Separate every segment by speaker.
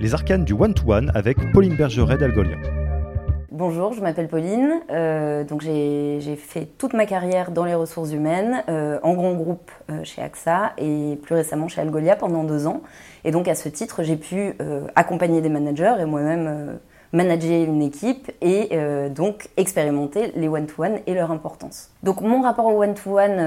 Speaker 1: les arcanes du one-to-one avec Pauline Bergeret d'Algolia.
Speaker 2: Bonjour, je m'appelle Pauline. Euh, donc j'ai fait toute ma carrière dans les ressources humaines, euh, en grand groupe euh, chez AXA et plus récemment chez Algolia pendant deux ans. Et donc à ce titre, j'ai pu accompagner des managers et moi-même manager une équipe et donc expérimenter les one-to-one et leur importance. Donc mon rapport au one-to-one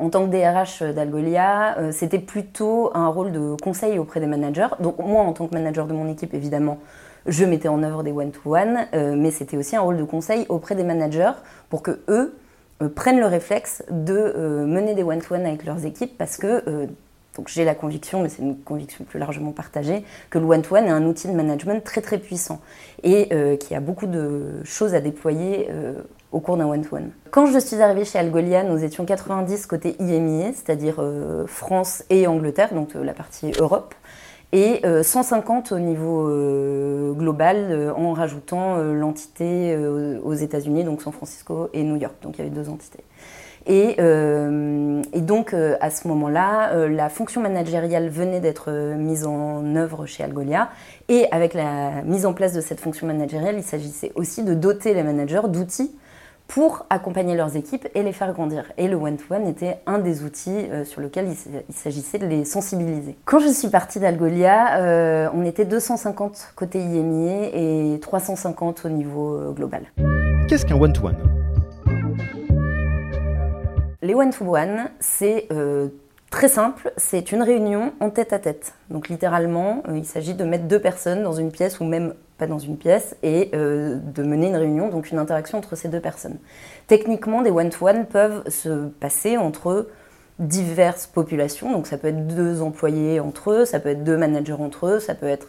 Speaker 2: en tant que DRH d'Algolia, c'était plutôt un rôle de conseil auprès des managers. Donc moi en tant que manager de mon équipe, évidemment, je mettais en œuvre des one-to-one, euh, mais c'était aussi un rôle de conseil auprès des managers pour que eux euh, prennent le réflexe de euh, mener des one-to-one avec leurs équipes parce que donc j'ai la conviction, mais c'est une conviction plus largement partagée, que le one-to-one est un outil de management très très puissant et qui a beaucoup de choses à déployer au cours d'un one-to-one. Quand je suis arrivée chez Algolia, nous étions 90 côté IMIA, c'est-à-dire France et Angleterre, donc la partie Europe et 150 euh, au niveau euh, global euh, en rajoutant l'entité aux États-Unis, donc San Francisco et New York. Donc il y avait deux entités. Et, et donc à ce moment-là, la fonction managériale venait d'être mise en œuvre chez Algolia. Et avec la mise en place de cette fonction managériale, il s'agissait aussi de doter les managers d'outils pour accompagner leurs équipes et les faire grandir. Et le one-to-one était un des outils euh, sur lequel il, s'agissait de les sensibiliser. Quand je suis partie d'Algolia, euh, on était 250 côté IMIA et 350 au niveau euh, global.
Speaker 1: Qu'est-ce qu'un one-to-one?
Speaker 2: Les one-to-one, c'est Très simple, c'est une réunion en tête à tête. Donc littéralement, il s'agit de mettre deux personnes dans une pièce ou même dans une pièce, et euh, de mener une réunion, donc une interaction entre ces deux personnes. Techniquement, des one-to-one peuvent se passer entre diverses populations, donc ça peut être deux employés entre eux, ça peut être deux managers entre eux, ça peut être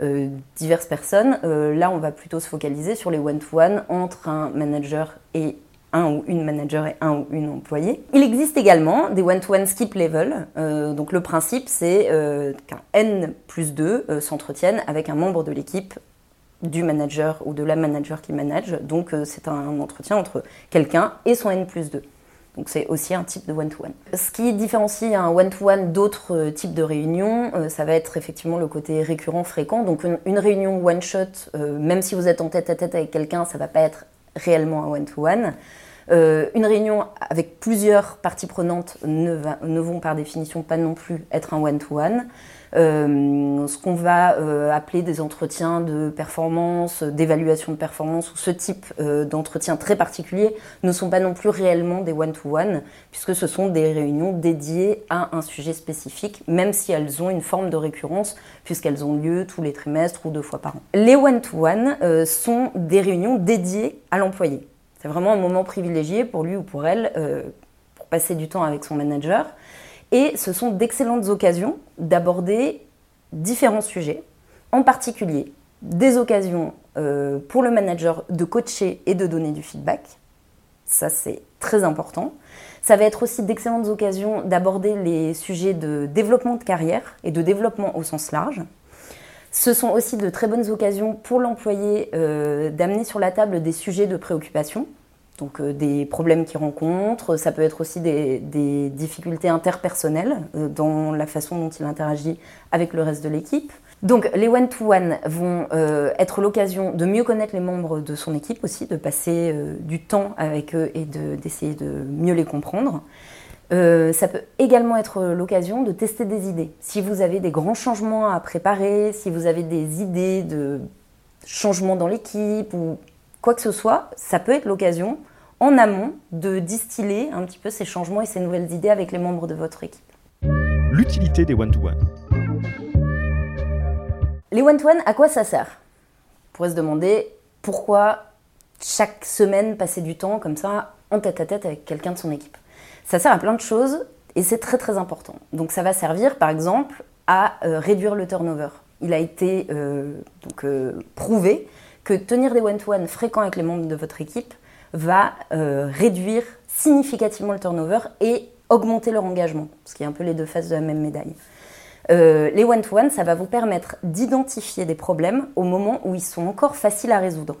Speaker 2: euh, diverses personnes. Euh, là, on va plutôt se focaliser sur les one-to-one entre un manager et un ou une manager et un ou une employée. Il existe également des one-to-one skip level. donc le principe, c'est qu'un N plus 2 s'entretienne avec un membre de l'équipe du manager ou de la manager qui manage. Donc euh, c'est un entretien entre quelqu'un et son N plus 2. Donc c'est aussi un type de one-to-one. Ce qui différencie un one-to-one d'autres euh, types de réunions, euh, ça va être effectivement le côté récurrent, fréquent. Donc une, réunion one-shot, même si vous êtes en tête à tête avec quelqu'un, ça va pas être réellement un one-to-one. une réunion avec plusieurs parties prenantes ne, ne, vont par définition pas non plus être un one-to-one. one to one euh, ce qu'on va euh, appeler des entretiens de performance, d'évaluation de performance, ou ce type euh, d'entretien très particulier ne sont pas non plus réellement des one-to-one, puisque ce sont des réunions dédiées à un sujet spécifique, même si elles ont une forme de récurrence, puisqu'elles ont lieu tous les trimestres ou deux fois par an. Les one-to-one sont des réunions dédiées à l'employé. C'est vraiment un moment privilégié pour lui ou pour elle pour passer du temps avec son manager. Et ce sont d'excellentes occasions d'aborder différents sujets, en particulier des occasions euh, pour le manager de coacher et de donner du feedback. Ça, c'est très important. Ça va être aussi d'excellentes occasions d'aborder les sujets de développement de carrière et de développement au sens large. Ce sont aussi de très bonnes occasions pour l'employé euh, d'amener sur la table des sujets de préoccupation, donc euh, des problèmes qu'ils rencontrent, ça peut être aussi des, difficultés interpersonnelles euh, dans la façon dont il interagit avec le reste de l'équipe. Donc les one-to-one vont euh, être l'occasion de mieux connaître les membres de son équipe aussi, de passer du temps avec eux et d'essayer de, mieux les comprendre. ça peut également être l'occasion de tester des idées. Si vous avez des grands changements à préparer, si vous avez des idées de changements dans l'équipe ou quoi que ce soit, ça peut être l'occasion en amont de distiller un petit peu ces changements et ces nouvelles idées avec les membres de votre équipe.
Speaker 1: L'utilité des one-to-one.
Speaker 2: Les one-to-one, à quoi ça sert? On pourrait se demander pourquoi chaque semaine passer du temps comme ça en tête à tête avec quelqu'un de son équipe. Ça sert à plein de choses et c'est très très important. Donc ça va servir par exemple à euh, réduire le turnover. Il a été euh, donc, euh, prouvé que tenir des one-to-one fréquents avec les membres de votre équipe va euh, réduire significativement le turnover et augmenter leur engagement, ce qui est un peu les deux faces de la même médaille. Euh, les one-to-one, ça va vous permettre d'identifier des problèmes au moment où ils sont encore faciles à résoudre.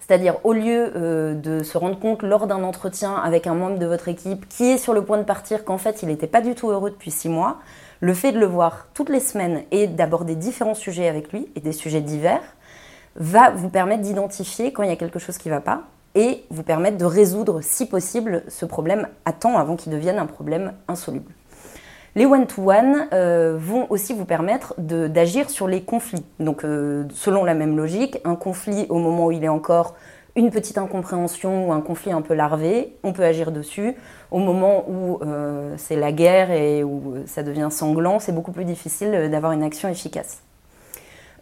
Speaker 2: C'est-à-dire, au lieu euh, de se rendre compte lors d'un entretien avec un membre de votre équipe qui est sur le point de partir qu'en fait il n'était pas du tout heureux depuis six mois, Le fait de le voir toutes les semaines et d'aborder différents sujets avec lui, et des sujets divers, va vous permettre d'identifier quand il y a quelque chose qui ne va pas et vous permettre de résoudre, si possible, ce problème à temps avant qu'il devienne un problème insoluble. Les one-to-one euh, vont aussi vous permettre d'agir sur les conflits. Donc, euh, selon la même logique, un conflit au moment où il est encore une petite incompréhension ou un conflit un peu larvé, on peut agir dessus. Au moment où euh, c'est la guerre et où ça devient sanglant, c'est beaucoup plus difficile d'avoir une action efficace.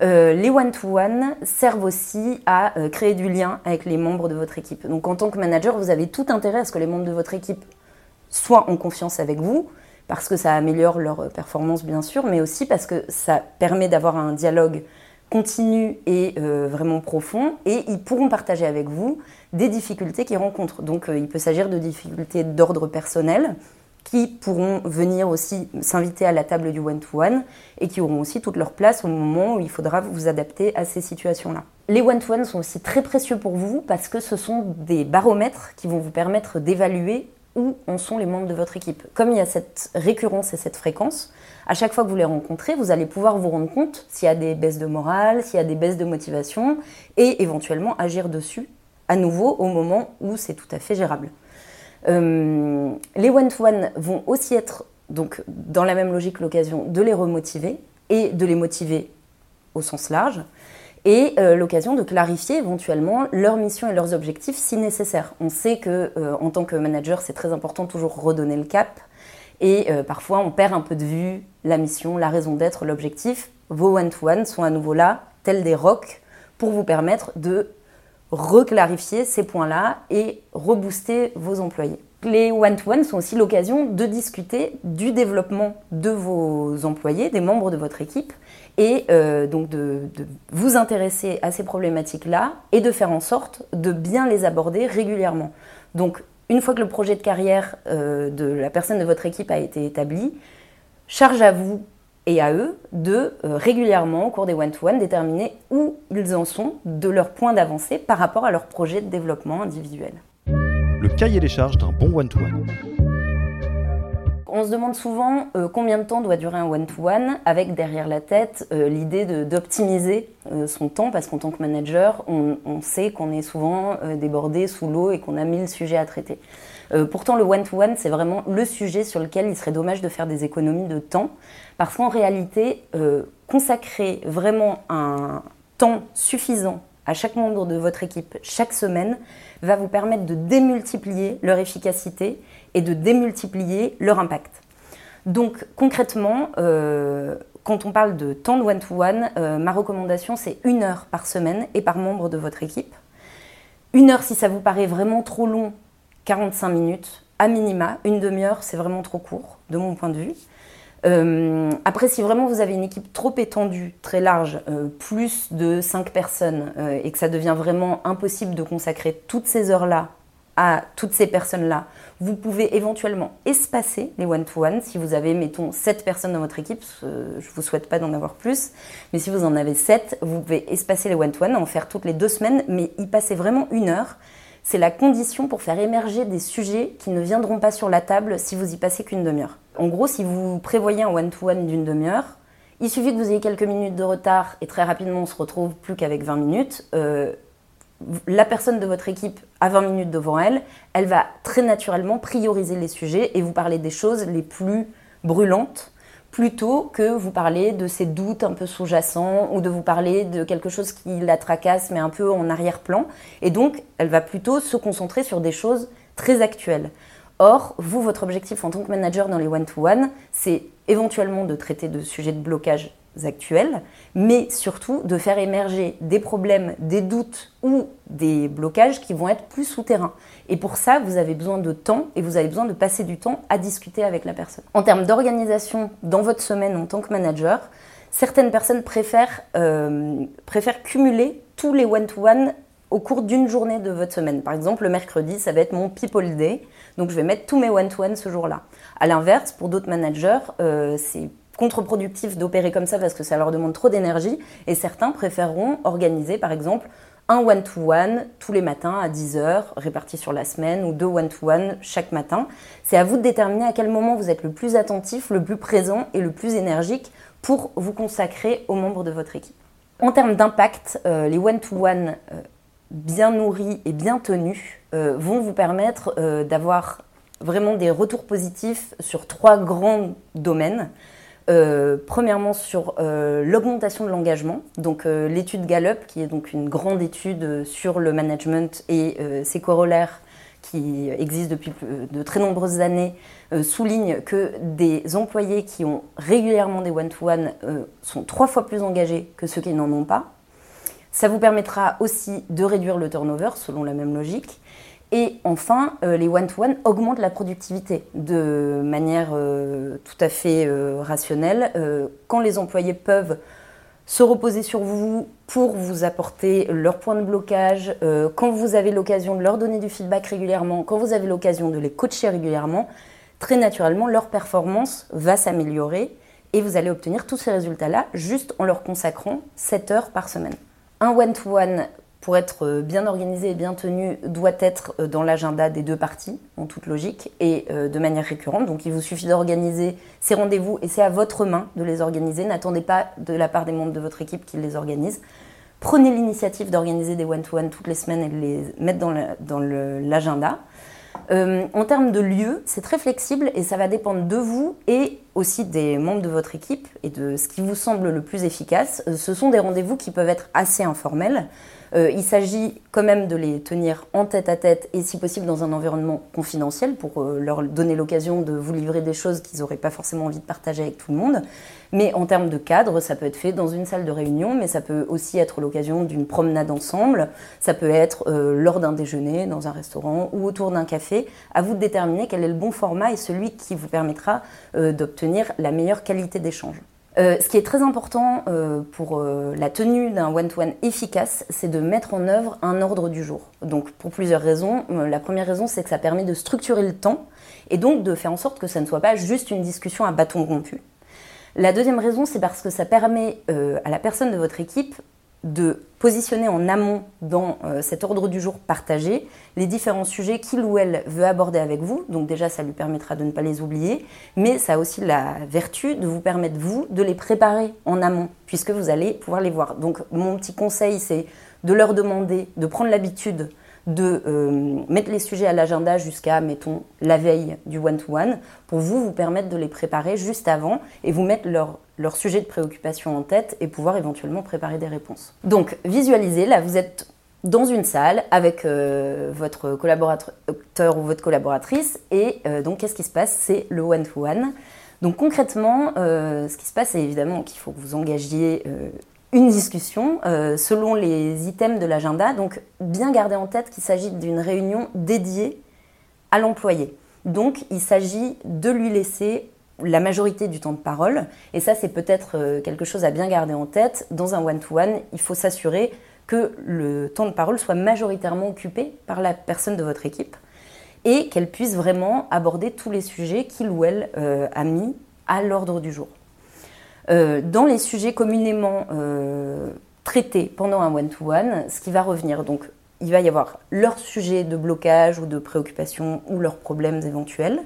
Speaker 2: Les one-to-one servent aussi à créer du lien avec les membres de votre équipe. Donc en tant que manager, vous avez tout intérêt à ce que les membres de votre équipe soient en confiance avec vous, parce que ça améliore leur performance bien sûr, mais aussi parce que ça permet d'avoir un dialogue continu et euh, vraiment profond, et ils pourront partager avec vous des difficultés qu'ils rencontrent. Donc euh, il peut s'agir de difficultés d'ordre personnel qui pourront venir aussi s'inviter à la table du one-to-one et qui auront aussi toute leur place au moment où il faudra vous adapter à ces situations-là. Les one-to-one sont aussi très précieux pour vous parce que ce sont des baromètres qui vont vous permettre d'évaluer où en sont les membres de votre équipe. Comme il y a cette récurrence et cette fréquence, à chaque fois que vous les rencontrez, vous allez pouvoir vous rendre compte s'il y a des baisses de morale, s'il y a des baisses de motivation, et éventuellement agir dessus à nouveau au moment où c'est tout à fait gérable. Euh, les one-to-one vont aussi être, donc dans la même logique, l'occasion de les remotiver et de les motiver au sens large et euh, l'occasion de clarifier éventuellement leurs missions et leurs objectifs si nécessaire. On sait que euh, en tant que manager, c'est très important toujours redonner le cap et parfois on perd un peu de vue la mission, la raison d'être, l'objectif. Vos one-to-one sont à nouveau là, tels des rocs, pour vous permettre de reclarifier ces points-là et rebooster vos employés. Les one-to-one sont aussi l'occasion de discuter du développement de vos employés, des membres de votre équipe, et euh, donc de, vous intéresser à ces problématiques-là et de faire en sorte de bien les aborder régulièrement. Donc, une fois que le projet de carrière euh, de la personne de votre équipe a été établi, charge à vous et à eux de euh, régulièrement, au cours des one-to-one, déterminer où ils en sont de leur point d'avancée par rapport à leur projet de développement individuel.
Speaker 1: Le cahier des charges d'un bon one-to-one.
Speaker 2: On se demande souvent euh, combien de temps doit durer un one-to-one, avec derrière la tête euh, l'idée d'optimiser euh, son temps, parce qu'en tant que manager, on, sait qu'on est souvent débordé sous l'eau et qu'on a mille sujets à traiter. pourtant, le one-to-one, c'est vraiment le sujet sur lequel il serait dommage de faire des économies de temps, parce qu'en réalité, consacrer vraiment un temps suffisant à chaque membre de votre équipe chaque semaine va vous permettre de démultiplier leur efficacité et de démultiplier leur impact. Donc concrètement, euh, quand on parle de temps de one-to-one, euh, ma recommandation c'est une heure par semaine et par membre de votre équipe. Une heure si ça vous paraît vraiment trop long, 45 minutes à minima. Une demi-heure c'est vraiment trop court de mon point de vue. Euh, après, si vraiment vous avez une équipe trop étendue, très large, plus de 5 personnes, et que ça devient vraiment impossible de consacrer toutes ces heures-là à toutes ces personnes-là. Vous pouvez éventuellement espacer les one-to-one. Si vous avez, mettons, 7 personnes dans votre équipe, je ne vous souhaite pas d'en avoir plus, mais si vous en avez 7, vous pouvez espacer les one-to-one, en faire toutes les deux semaines, mais y passer vraiment une heure. C'est la condition pour faire émerger des sujets qui ne viendront pas sur la table si vous y passez qu'une demi-heure. En gros, si vous prévoyez un one-to-one d'une demi-heure, il suffit que vous ayez quelques minutes de retard et très rapidement on se retrouve plus qu'avec 20 minutes. Euh, la personne de votre équipe a 20 minutes devant elle, elle va très naturellement prioriser les sujets et vous parler des choses les plus brûlantes plutôt que vous parler de ses doutes un peu sous-jacents ou de vous parler de quelque chose qui la tracasse mais un peu en arrière-plan. Et donc, elle va plutôt se concentrer sur des choses très actuelles. Or, vous, votre objectif en tant que manager dans les one-to-one, c'est éventuellement de traiter de sujets de blocage actuels, mais surtout de faire émerger des problèmes, des doutes ou des blocages qui vont être plus souterrains. Et pour ça, vous avez besoin de temps et vous avez besoin de passer du temps à discuter avec la personne. En termes d'organisation dans votre semaine en tant que manager, certaines personnes préfèrent, euh, préfèrent cumuler tous les one-to-one au cours d'une journée de votre semaine. Par exemple, le mercredi, ça va être mon People Day, donc je vais mettre tous mes one-to-one ce jour-là. À l'inverse, pour d'autres managers, euh, c'est contre-productif d'opérer comme ça parce que ça leur demande trop d'énergie et certains préféreront organiser par exemple un one-to-one tous les matins à 10h, répartis sur la semaine, ou deux one-to-one chaque matin. C'est à vous de déterminer à quel moment vous êtes le plus attentif, le plus présent et le plus énergique pour vous consacrer aux membres de votre équipe. En termes d'impact, euh, les one-to-one euh, bien nourris et bien tenus euh, vont vous permettre d'avoir vraiment des retours positifs sur trois grands domaines. Euh, premièrement sur euh, l'augmentation de l'engagement, euh, l'étude Gallup, qui est donc une grande étude sur le management et ses corollaires qui existent depuis de très nombreuses années, soulignent que des employés qui ont régulièrement des one-to-one sont trois fois plus engagés que ceux qui n'en ont pas. Ça vous permettra aussi de réduire le turnover selon la même logique. Et enfin, euh, les one-to-one augmentent la productivité de manière euh, tout à fait euh, rationnelle. quand les employés peuvent se reposer sur vous pour vous apporter leur point de blocage, quand vous avez l'occasion de leur donner du feedback régulièrement, quand vous avez l'occasion de les coacher régulièrement, très naturellement, leur performance va s'améliorer et vous allez obtenir tous ces résultats-là juste en leur consacrant 7 heures par semaine. Un one-to-one pour être euh, bien organisé et bien tenu, doit être euh, dans l'agenda des deux parties, en toute logique, et euh, de manière récurrente. Donc il vous suffit d'organiser ces rendez-vous et c'est à votre main de les organiser. N'attendez pas de la part des membres de votre équipe qu'ils les organisent. Prenez l'initiative d'organiser des one-to-one toutes les semaines et de les mettre dans l'agenda. en termes de lieu, c'est très flexible et ça va dépendre de vous et aussi des membres de votre équipe et de ce qui vous semble le plus efficace. Ce sont des rendez-vous qui peuvent être assez informels. Euh, il s'agit quand même de les tenir en tête à tête et si possible dans un environnement confidentiel pour euh, leur donner l'occasion de vous livrer des choses qu'ils n'auraient pas forcément envie de partager avec tout le monde. Mais en termes de cadre, ça peut être fait dans une salle de réunion, mais ça peut aussi être l'occasion d'une promenade ensemble, ça peut être euh, lors d'un déjeuner dans un restaurant ou autour d'un café. À vous de déterminer quel est le bon format et celui qui vous permettra d'obtenir la meilleure qualité d'échange. Euh, ce qui est très important euh, pour euh, la tenue d'un one-to-one efficace, c'est de mettre en œuvre un ordre du jour. Donc pour plusieurs raisons. la première raison, c'est que ça permet de structurer le temps et donc de faire en sorte que ça ne soit pas juste une discussion à bâton rompu. La deuxième raison, c'est parce que ça permet à la personne de votre équipe de positionner en amont dans euh, cet ordre du jour partagé les différents sujets qu'il ou elle veut aborder avec vous. Donc déjà, ça lui permettra de ne pas les oublier, mais ça a aussi la vertu de vous permettre, vous, de les préparer en amont, puisque vous allez pouvoir les voir. Donc mon petit conseil, c'est de leur demander de prendre l'habitude de euh, mettre les sujets à l'agenda jusqu'à, mettons, la veille du one-to-one, pour vous, vous permettre de les préparer juste avant et vous mettre leur, leur sujet de préoccupation en tête et pouvoir éventuellement préparer des réponses. Donc, visualisez, là, vous êtes dans une salle avec euh, votre collaborateur ou votre collaboratrice et euh, donc qu'est-ce qui se passe? C'est le one-to-one. Donc concrètement, ce qui se passe, c'est évidemment qu'il faut que vous engagiez une discussion euh, selon les items de l'agenda. Donc bien garder en tête qu'il s'agit d'une réunion dédiée à l'employé. Donc il s'agit de lui laisser la majorité du temps de parole. Et ça, c'est peut-être euh, quelque chose à bien garder en tête. Dans un one-to-one, il faut s'assurer que le temps de parole soit majoritairement occupé par la personne de votre équipe et qu'elle puisse vraiment aborder tous les sujets qu'il ou elle euh, a mis à l'ordre du jour. Euh, dans les sujets communément euh, traités pendant un one-to-one, ce qui va revenir, donc il va y avoir leur sujet de blocage ou de préoccupation ou leurs problèmes éventuels.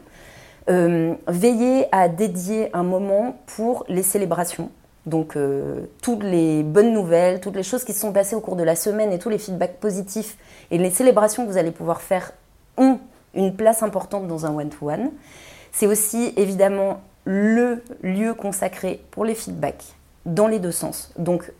Speaker 2: Euh, veiller à dédier un moment pour les célébrations. Donc toutes les bonnes nouvelles, toutes les choses qui se sont passées au cours de la semaine et tous les feedbacks positifs et les célébrations que vous allez pouvoir faire ont une place importante dans un one-to-one. C'est aussi évidemment le lieu consacré pour les feedbacks dans les deux sens. Donc,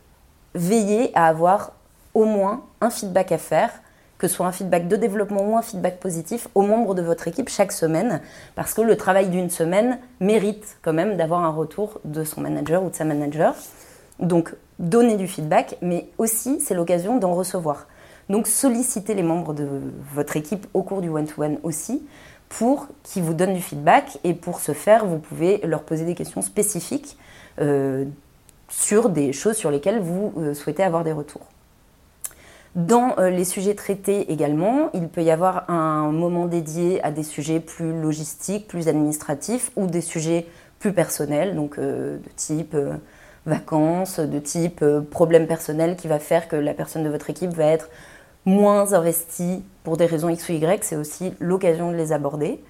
Speaker 2: veillez à avoir au moins un feedback à faire, que ce soit un feedback de développement ou un feedback positif aux membres de votre équipe chaque semaine, parce que le travail d'une semaine mérite quand même d'avoir un retour de son manager ou de sa manager. Donc, donner du feedback, mais aussi c'est l'occasion d'en recevoir. Donc, sollicitez les membres de votre équipe au cours du one-to-one aussi pour qu'ils vous donnent du feedback. Et pour ce faire, vous pouvez leur poser des questions spécifiques euh, sur des choses sur lesquelles vous euh, souhaitez avoir des retours. Dans euh, les sujets traités également, il peut y avoir un moment dédié à des sujets plus logistiques, plus administratifs ou des sujets plus personnels, donc de type vacances, de type problème personnel qui va faire que la personne de votre équipe va être moins investie pour des raisons X ou Y, c'est aussi l'occasion de les aborder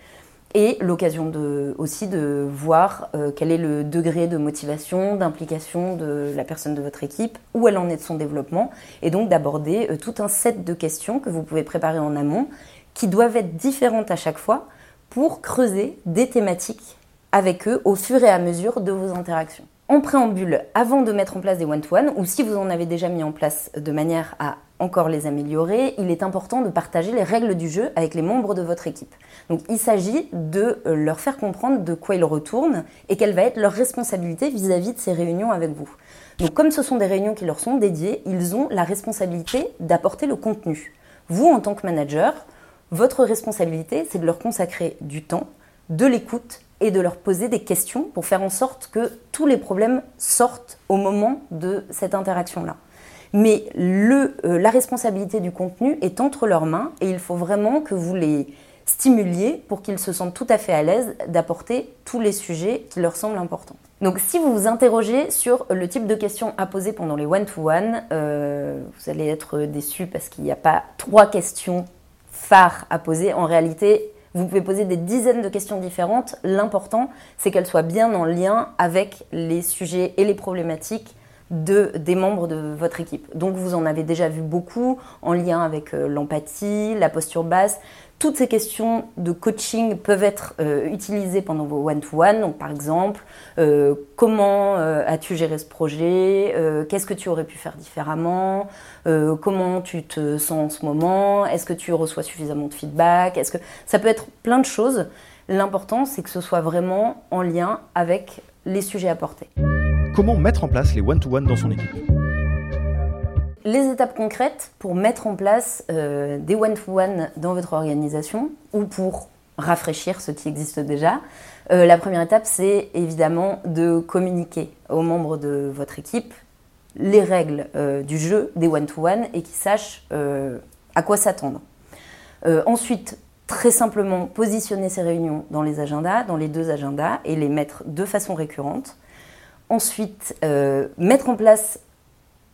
Speaker 2: et l'occasion de, aussi de voir euh, quel est le degré de motivation, d'implication de la personne de votre équipe, où elle en est de son développement, et donc d'aborder euh, tout un set de questions que vous pouvez préparer en amont, qui doivent être différentes à chaque fois pour creuser des thématiques avec eux au fur et à mesure de vos interactions. En préambule, avant de mettre en place des one-to-one, ou si vous en avez déjà mis en place de manière à encore les améliorer, il est important de partager les règles du jeu avec les membres de votre équipe. Donc il s'agit de euh, leur faire comprendre de quoi ils retournent et quelle va être leur responsabilité vis-à-vis de ces réunions avec vous. Donc comme ce sont des réunions qui leur sont dédiées, ils ont la responsabilité d'apporter le contenu. Vous, en tant que manager, votre responsabilité, c'est de leur consacrer du temps, de l'écoute et de leur poser des questions pour faire en sorte que tous les problèmes sortent au moment de cette interaction-là. Mais le, euh, la responsabilité du contenu est entre leurs mains et il faut vraiment que vous les stimuliez pour qu'ils se sentent tout à fait à l'aise d'apporter tous les sujets qui leur semblent importants. Donc si vous vous interrogez sur le type de questions à poser pendant les one-to-one, euh, vous allez être déçu parce qu'il n'y a pas trois questions phares à poser. En réalité, vous pouvez poser des dizaines de questions différentes. L'important, c'est qu'elles soient bien en lien avec les sujets et les problématiques de, des membres de votre équipe. Donc vous en avez déjà vu beaucoup en lien avec euh, l'empathie, la posture basse. Toutes ces questions de coaching peuvent être euh, utilisées pendant vos one-to-one. Donc par exemple, euh, comment as-tu géré ce projet Qu'est-ce que tu aurais pu faire différemment Comment tu te sens en ce moment Est-ce que tu reçois suffisamment de feedback Est-ce que ça peut être plein de choses. L'important, c'est que ce soit vraiment en lien avec les sujets apportés.
Speaker 1: Comment mettre en place les one-to-one dans son équipe
Speaker 2: les étapes concrètes pour mettre en place euh, des one-to-one dans votre organisation ou pour rafraîchir ce qui existe déjà. Euh, la première étape, c'est évidemment de communiquer aux membres de votre équipe les règles euh, du jeu des one-to-one et qu'ils sachent à quoi s'attendre. ensuite, très simplement positionner ces réunions dans les agendas, dans les deux agendas et les mettre de façon récurrente. Ensuite, euh, mettre en place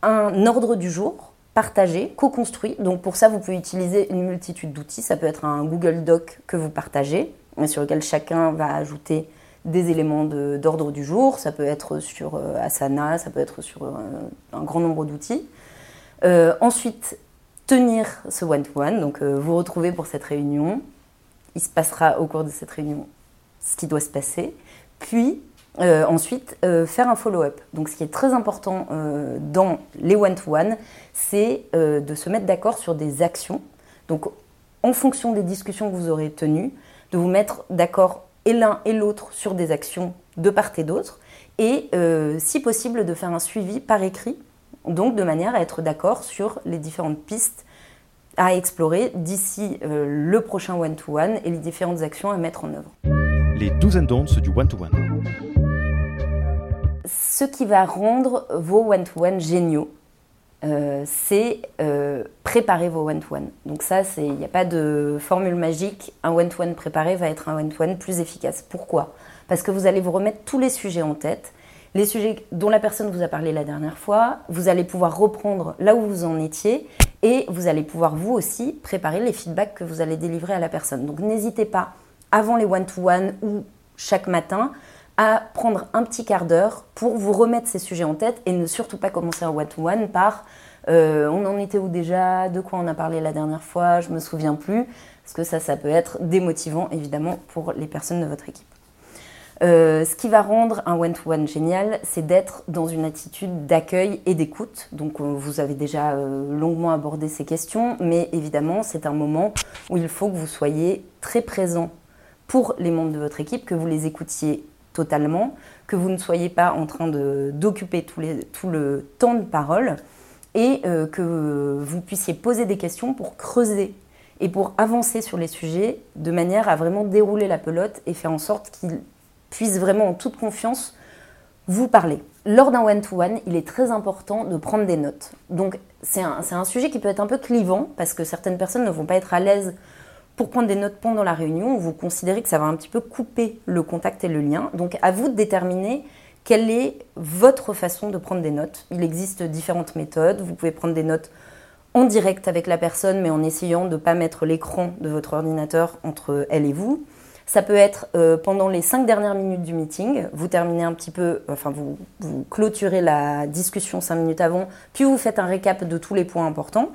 Speaker 2: un ordre du jour partagé, co-construit. Donc pour ça, vous pouvez utiliser une multitude d'outils. Ça peut être un Google Doc que vous partagez, sur lequel chacun va ajouter des éléments d'ordre du jour. Ça peut être sur euh, Asana, ça peut être sur euh, un grand nombre d'outils. ensuite, tenir ce one-to-one, donc vous retrouver pour cette réunion. Il se passera au cours de cette réunion ce qui doit se passer. Puis, euh, ensuite, euh, faire un follow-up. Donc, ce qui est très important euh, dans les one-to-one, c'est de se mettre d'accord sur des actions. Donc, en fonction des discussions que vous aurez tenues, de vous mettre d'accord et l'un et l'autre sur des actions de part et d'autre, et si possible, de faire un suivi par écrit, donc de manière à être d'accord sur les différentes pistes à explorer d'ici le prochain one-to-one et les différentes actions à mettre en œuvre.
Speaker 1: Les do's and don'ts du one-to-one. one to one
Speaker 2: ce qui va rendre vos one-to-one géniaux, euh, c'est euh, préparer vos one-to-one. Donc ça, il n'y a pas de formule magique. Un one-to-one préparé va être un one-to-one plus efficace. Pourquoi? Parce que vous allez vous remettre tous les sujets en tête, les sujets dont la personne vous a parlé la dernière fois. Vous allez pouvoir reprendre là où vous en étiez et vous allez pouvoir vous aussi préparer les feedbacks que vous allez délivrer à la personne. Donc n'hésitez pas avant les one-to-one ou chaque matin à prendre un petit quart d'heure pour vous remettre ces sujets en tête et ne surtout pas commencer un one-to-one par euh, on en était où déjà, de quoi on a parlé la dernière fois, je me souviens plus, parce que ça, ça peut être démotivant évidemment pour les personnes de votre équipe. Euh, ce qui va rendre un one-to-one génial, c'est d'être dans une attitude d'accueil et d'écoute. Donc euh, vous avez déjà longuement abordé ces questions, mais évidemment c'est un moment où il faut que vous soyez très présent pour les membres de votre équipe, que vous les écoutiez totalement, que vous ne soyez pas en train d'occuper tout, le temps de parole et euh, que vous puissiez poser des questions pour creuser et pour avancer sur les sujets de manière à vraiment dérouler la pelote et faire en sorte qu'ils puissent vraiment en toute confiance vous parler. Lors d'un one-to-one, il est très important de prendre des notes. Donc c'est un, sujet qui peut être un peu clivant parce que certaines personnes ne vont pas être à l'aise pour prendre des notes pendant la réunion, vous considérez que ça va un petit peu couper le contact et le lien. Donc à vous de déterminer quelle est votre façon de prendre des notes. Il existe différentes méthodes. Vous pouvez prendre des notes en direct avec la personne, mais en essayant de ne pas mettre l'écran de votre ordinateur entre elle et vous. Ça peut être euh, pendant les cinq dernières minutes du meeting, vous terminez un petit peu, enfin vous, vous clôturez la discussion cinq minutes avant, puis vous faites un récap de tous les points importants.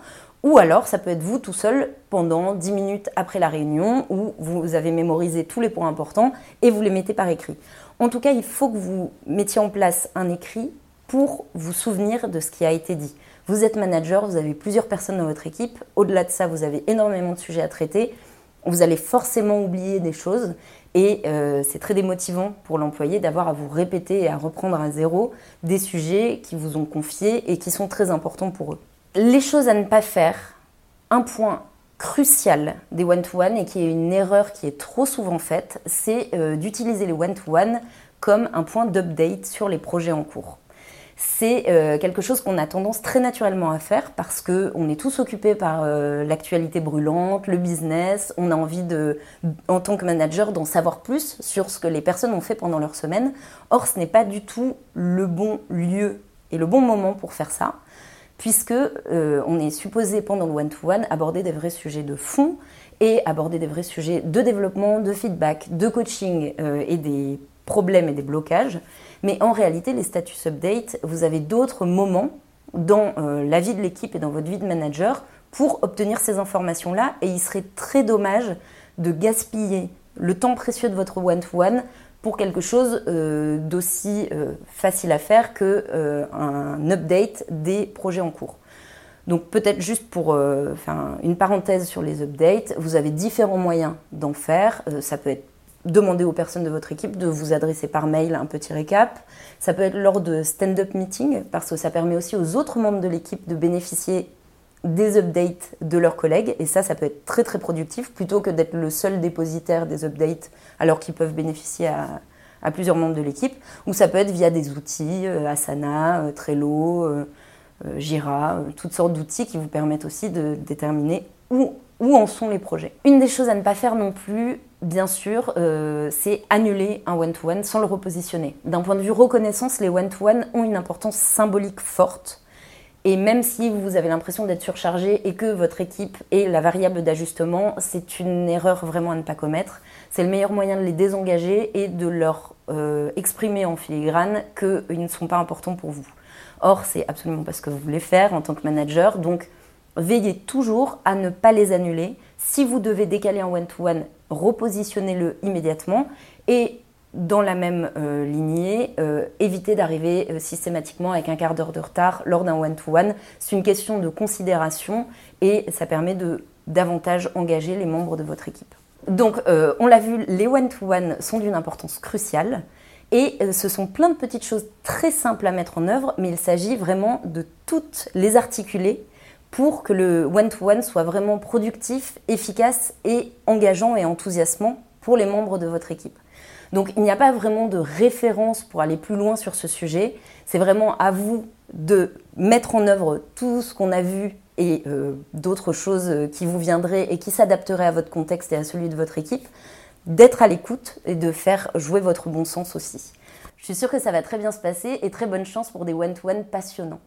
Speaker 2: Ou alors, ça peut être vous tout seul pendant 10 minutes après la réunion où vous avez mémorisé tous les points importants et vous les mettez par écrit. En tout cas, il faut que vous mettiez en place un écrit pour vous souvenir de ce qui a été dit. Vous êtes manager, vous avez plusieurs personnes dans votre équipe. Au-delà de ça, vous avez énormément de sujets à traiter. Vous allez forcément oublier des choses et euh, c'est très démotivant pour l'employé d'avoir à vous répéter et à reprendre à zéro des sujets qui vous ont confiés et qui sont très importants pour eux. Les choses à ne pas faire, un point crucial des one-to-one et qui est une erreur qui est trop souvent faite, c'est euh, d'utiliser les one-to-one comme un point d'update sur les projets en cours. C'est euh, quelque chose qu'on a tendance très naturellement à faire parce qu'on est tous occupés par euh, l'actualité brûlante, le business, on a envie de, en tant que manager d'en savoir plus sur ce que les personnes ont fait pendant leur semaine. Or, ce n'est pas du tout le bon lieu et le bon moment pour faire ça puisque euh, on est supposé pendant le one-to-one aborder des vrais sujets de fond et aborder des vrais sujets de développement, de feedback, de coaching et des problèmes et des blocages. Mais en réalité, les status update, vous avez d'autres moments dans euh, la vie de l'équipe et dans votre vie de manager pour obtenir ces informations-là. Et il serait très dommage de gaspiller le temps précieux de votre one-to-one pour quelque chose euh, d'aussi euh, facile à faire que un update des projets en cours. Donc peut-être juste pour faire une parenthèse sur les updates, vous avez différents moyens d'en faire. ça peut être demander aux personnes de votre équipe de vous adresser par mail un petit récap. Ça peut être lors de stand-up meeting parce que ça permet aussi aux autres membres de l'équipe de bénéficier des updates de leurs collègues et ça, ça peut être très très productif plutôt que d'être le seul dépositaire des updates alors qu'ils peuvent bénéficier à, plusieurs membres de l'équipe. Ou ça peut être via des outils, euh, Asana, euh, Trello, euh, Jira, toutes sortes d'outils qui vous permettent aussi de déterminer où, où en sont les projets. Une des choses à ne pas faire non plus, bien sûr, c'est annuler un one-to-one sans le repositionner. D'un point de vue reconnaissance, les one-to-one ont une importance symbolique forte. Et même si vous avez l'impression d'être surchargé et que votre équipe est la variable d'ajustement, c'est une erreur vraiment à ne pas commettre. C'est le meilleur moyen de les désengager et de leur euh, exprimer en filigrane qu'ils ne sont pas importants pour vous. Or, c'est absolument pas ce que vous voulez faire en tant que manager. Donc, veillez toujours à ne pas les annuler. Si vous devez décaler un one-to-one, repositionnez-le immédiatement et dans la même euh, lignée, euh, évitez d'arriver euh, systématiquement avec un quart d'heure de retard lors d'un one-to-one. C'est une question de considération et ça permet de davantage engager les membres de votre équipe. Donc, on l'a vu, les one-to-one sont d'une importance cruciale. Et ce sont plein de petites choses très simples à mettre en œuvre, mais il s'agit vraiment de toutes les articuler pour que le one-to-one soit vraiment productif, efficace et engageant et enthousiasmant pour les membres de votre équipe. Donc il n'y a pas vraiment de référence pour aller plus loin sur ce sujet. C'est vraiment à vous de mettre en œuvre tout ce qu'on a vu et euh, d'autres choses qui vous viendraient et qui s'adapteraient à votre contexte et à celui de votre équipe, d'être à l'écoute et de faire jouer votre bon sens aussi. Je suis sûre que ça va très bien se passer et très bonne chance pour des one-to-one passionnants.